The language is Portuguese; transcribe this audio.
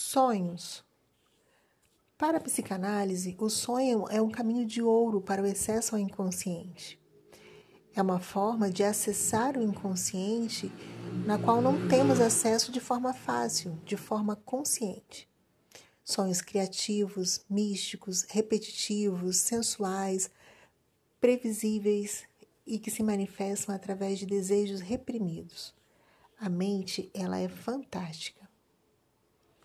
Sonhos. Para a psicanálise, o sonho é um caminho de ouro para o excesso ao inconsciente. É uma forma de acessar o inconsciente na qual não temos acesso de forma fácil, de forma consciente. Sonhos criativos, místicos, repetitivos, sensuais, previsíveis e que se manifestam através de desejos reprimidos. A mente, ela é fantástica.